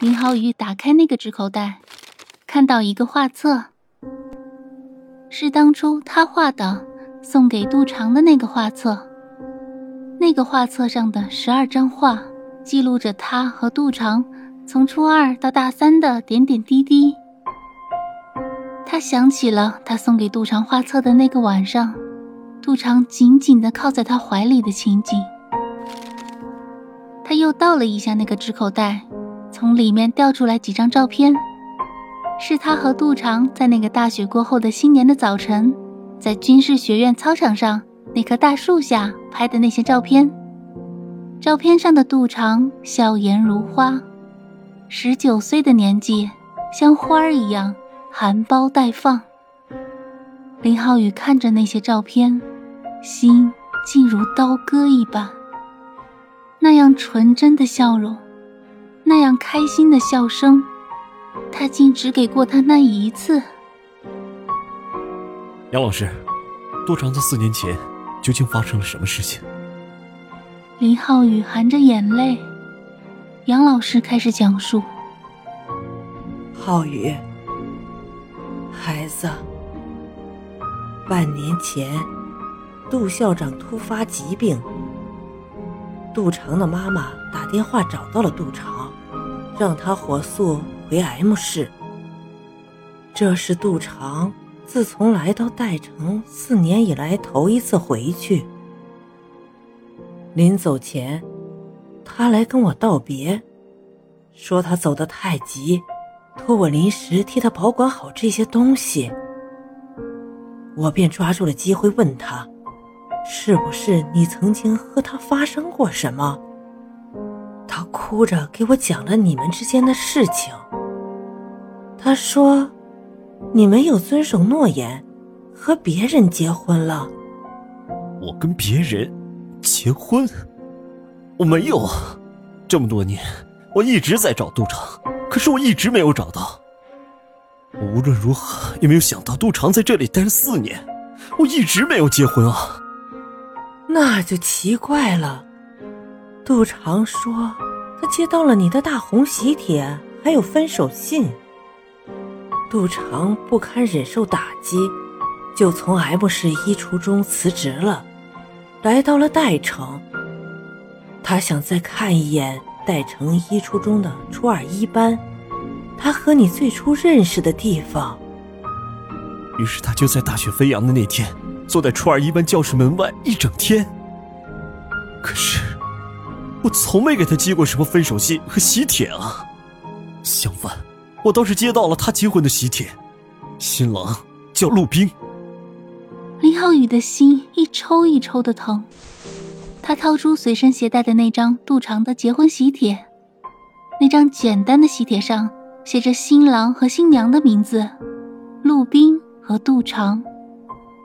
林浩宇打开那个纸口袋，看到一个画册，是当初他画的，送给杜长的那个画册。那个画册上的十二张画，记录着他和杜长从初二到大三的点点滴滴。他想起了他送给杜长画册的那个晚上，杜长紧紧地靠在他怀里的情景。他又倒了一下那个纸口袋。从里面掉出来几张照片，是他和杜长在那个大雪过后的新年的早晨，在军事学院操场上那棵大树下拍的那些照片。照片上的杜长笑颜如花，十九岁的年纪，像花儿一样含苞待放。林浩宇看着那些照片，心竟如刀割一般，那样纯真的笑容。那样开心的笑声，他竟只给过他那一次。杨老师，杜长在四年前究竟发生了什么事情？林浩宇含着眼泪，杨老师开始讲述：浩宇，孩子，半年前，杜校长突发疾病，杜长的妈妈打电话找到了杜长。让他火速回 M 市。这是杜长自从来到代城四年以来头一次回去。临走前，他来跟我道别，说他走得太急，托我临时替他保管好这些东西。我便抓住了机会问他，是不是你曾经和他发生过什么？他哭着给我讲了你们之间的事情。他说：“你没有遵守诺言，和别人结婚了。”我跟别人结婚？我没有啊！这么多年，我一直在找杜长，可是我一直没有找到。我无论如何也没有想到杜长在这里待了四年，我一直没有结婚啊！那就奇怪了。杜长说，他接到了你的大红喜帖，还有分手信。杜长不堪忍受打击，就从 M 市一初中辞职了，来到了代城。他想再看一眼代城一初中的初二一班，他和你最初认识的地方。于是他就在大雪飞扬的那天，坐在初二一班教室门外一整天。可是。我从没给他寄过什么分手信和喜帖啊，相反，我倒是接到了他结婚的喜帖，新郎叫陆冰。林浩宇的心一抽一抽的疼，他掏出随身携带的那张杜长的结婚喜帖，那张简单的喜帖上写着新郎和新娘的名字，陆冰和杜长，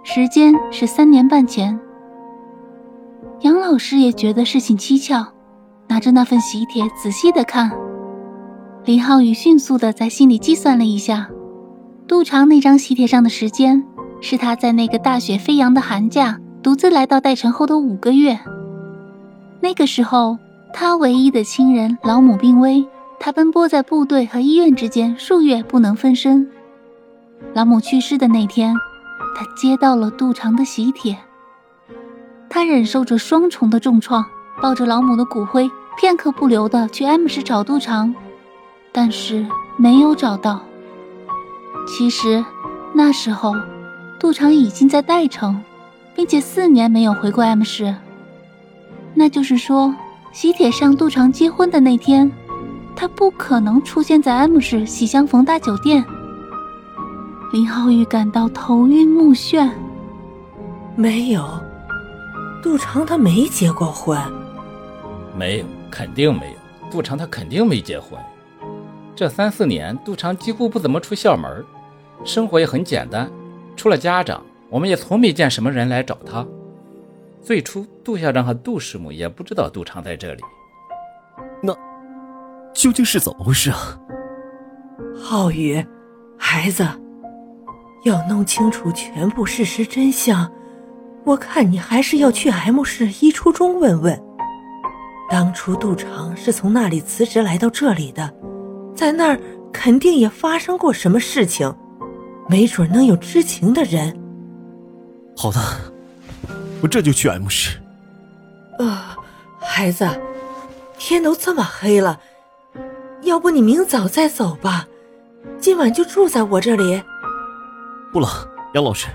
时间是三年半前。杨老师也觉得事情蹊跷。拿着那份喜帖仔细的看，林浩宇迅速的在心里计算了一下，杜长那张喜帖上的时间是他在那个大雪飞扬的寒假独自来到代城后的五个月。那个时候，他唯一的亲人老母病危，他奔波在部队和医院之间数月不能分身。老母去世的那天，他接到了杜长的喜帖，他忍受着双重的重创。抱着老母的骨灰，片刻不留的去 M 市找杜长，但是没有找到。其实那时候，杜长已经在代城，并且四年没有回过 M 市。那就是说，喜帖上杜长结婚的那天，他不可能出现在 M 市喜相逢大酒店。林浩宇感到头晕目眩。没有，杜长他没结过婚。没有，肯定没有。杜长他肯定没结婚。这三四年，杜长几乎不怎么出校门，生活也很简单。除了家长，我们也从没见什么人来找他。最初，杜校长和杜师母也不知道杜长在这里。那究竟是怎么回事啊？浩宇，孩子，要弄清楚全部事实真相，我看你还是要去 M 市一初中问问。当初杜长是从那里辞职来到这里的，在那儿肯定也发生过什么事情，没准能有知情的人。好的，我这就去 M 市。呃，孩子，天都这么黑了，要不你明早再走吧，今晚就住在我这里。不了，杨老师，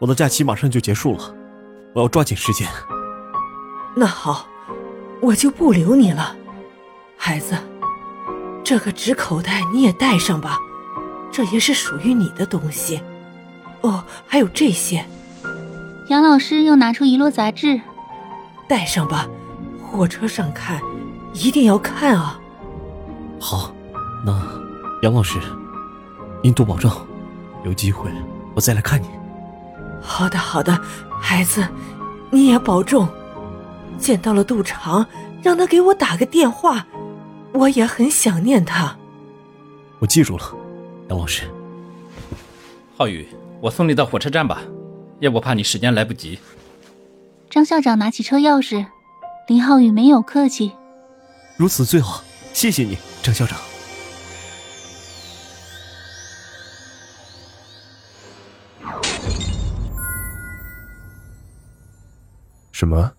我的假期马上就结束了，我要抓紧时间。那好。我就不留你了，孩子，这个纸口袋你也带上吧，这也是属于你的东西。哦，还有这些。杨老师又拿出一摞杂志，带上吧，火车上看，一定要看啊。好，那杨老师，您多保重，有机会我再来看你。好的，好的，孩子，你也保重。见到了杜长，让他给我打个电话，我也很想念他。我记住了，杨老师。浩宇，我送你到火车站吧，要不怕你时间来不及。张校长拿起车钥匙，林浩宇没有客气。如此最好，谢谢你，张校长。什么？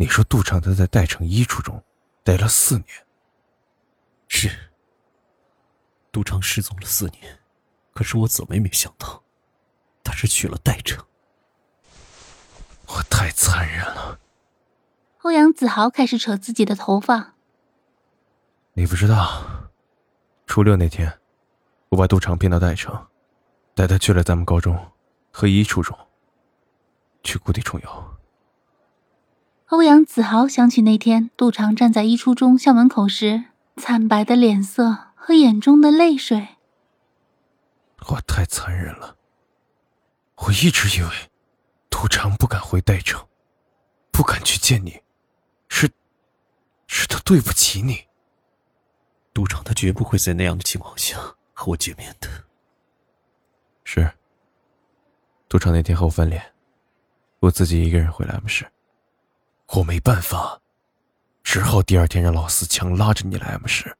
你说杜长他在代城一初中待了四年，是。杜长失踪了四年，可是我怎么也没想到，他是去了代城。我太残忍了。欧阳子豪开始扯自己的头发。你不知道，初六那天，我把杜长骗到代城，带他去了咱们高中和一初中，去故地重游。欧阳子豪想起那天杜长站在一初中校门口时惨白的脸色和眼中的泪水。我太残忍了。我一直以为杜长不敢回代城，不敢去见你，是，是他对不起你。杜长他绝不会在那样的情况下和我见面的。是。杜长那天和我翻脸，我自己一个人回来 M 市。我没办法，只好第二天让老四强拉着你来 M 市，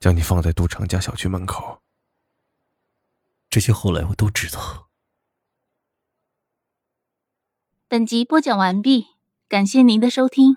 将你放在杜长家小区门口。这些后来我都知道。本集播讲完毕，感谢您的收听。